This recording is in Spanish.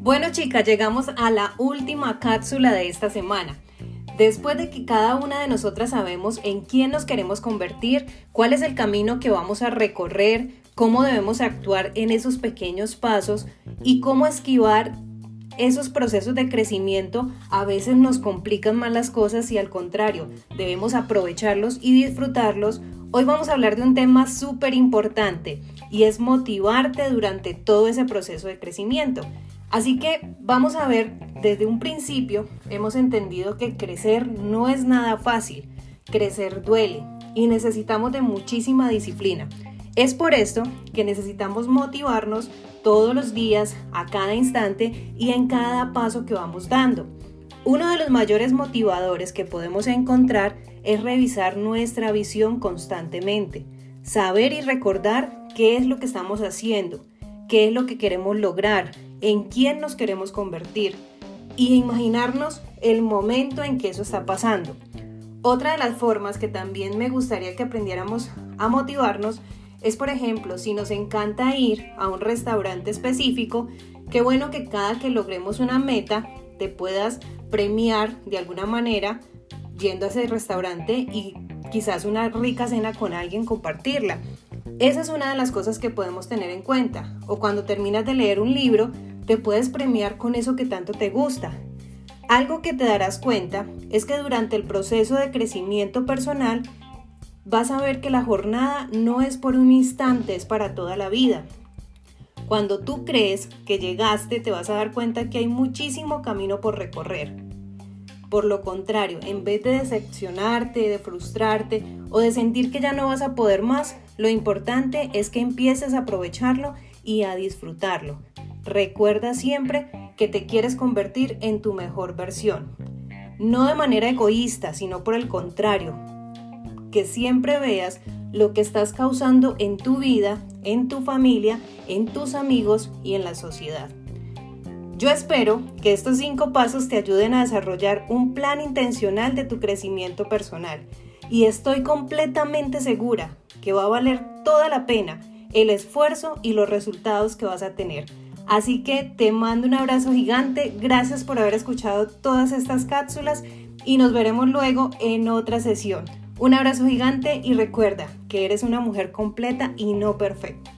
Bueno chicas, llegamos a la última cápsula de esta semana. Después de que cada una de nosotras sabemos en quién nos queremos convertir, cuál es el camino que vamos a recorrer, cómo debemos actuar en esos pequeños pasos y cómo esquivar esos procesos de crecimiento a veces nos complican más las cosas y al contrario, debemos aprovecharlos y disfrutarlos. Hoy vamos a hablar de un tema súper importante y es motivarte durante todo ese proceso de crecimiento. Así que vamos a ver, desde un principio hemos entendido que crecer no es nada fácil, crecer duele y necesitamos de muchísima disciplina. Es por esto que necesitamos motivarnos todos los días, a cada instante y en cada paso que vamos dando. Uno de los mayores motivadores que podemos encontrar es revisar nuestra visión constantemente, saber y recordar qué es lo que estamos haciendo, qué es lo que queremos lograr, en quién nos queremos convertir y imaginarnos el momento en que eso está pasando. Otra de las formas que también me gustaría que aprendiéramos a motivarnos es, por ejemplo, si nos encanta ir a un restaurante específico, qué bueno que cada que logremos una meta te puedas premiar de alguna manera yendo a ese restaurante y quizás una rica cena con alguien compartirla. Esa es una de las cosas que podemos tener en cuenta. O cuando terminas de leer un libro, te puedes premiar con eso que tanto te gusta. Algo que te darás cuenta es que durante el proceso de crecimiento personal vas a ver que la jornada no es por un instante, es para toda la vida. Cuando tú crees que llegaste, te vas a dar cuenta que hay muchísimo camino por recorrer. Por lo contrario, en vez de decepcionarte, de frustrarte o de sentir que ya no vas a poder más, lo importante es que empieces a aprovecharlo y a disfrutarlo. Recuerda siempre que te quieres convertir en tu mejor versión. No de manera egoísta, sino por el contrario. Que siempre veas lo que estás causando en tu vida, en tu familia, en tus amigos y en la sociedad. Yo espero que estos cinco pasos te ayuden a desarrollar un plan intencional de tu crecimiento personal y estoy completamente segura que va a valer toda la pena el esfuerzo y los resultados que vas a tener. Así que te mando un abrazo gigante, gracias por haber escuchado todas estas cápsulas y nos veremos luego en otra sesión. Un abrazo gigante y recuerda que eres una mujer completa y no perfecta.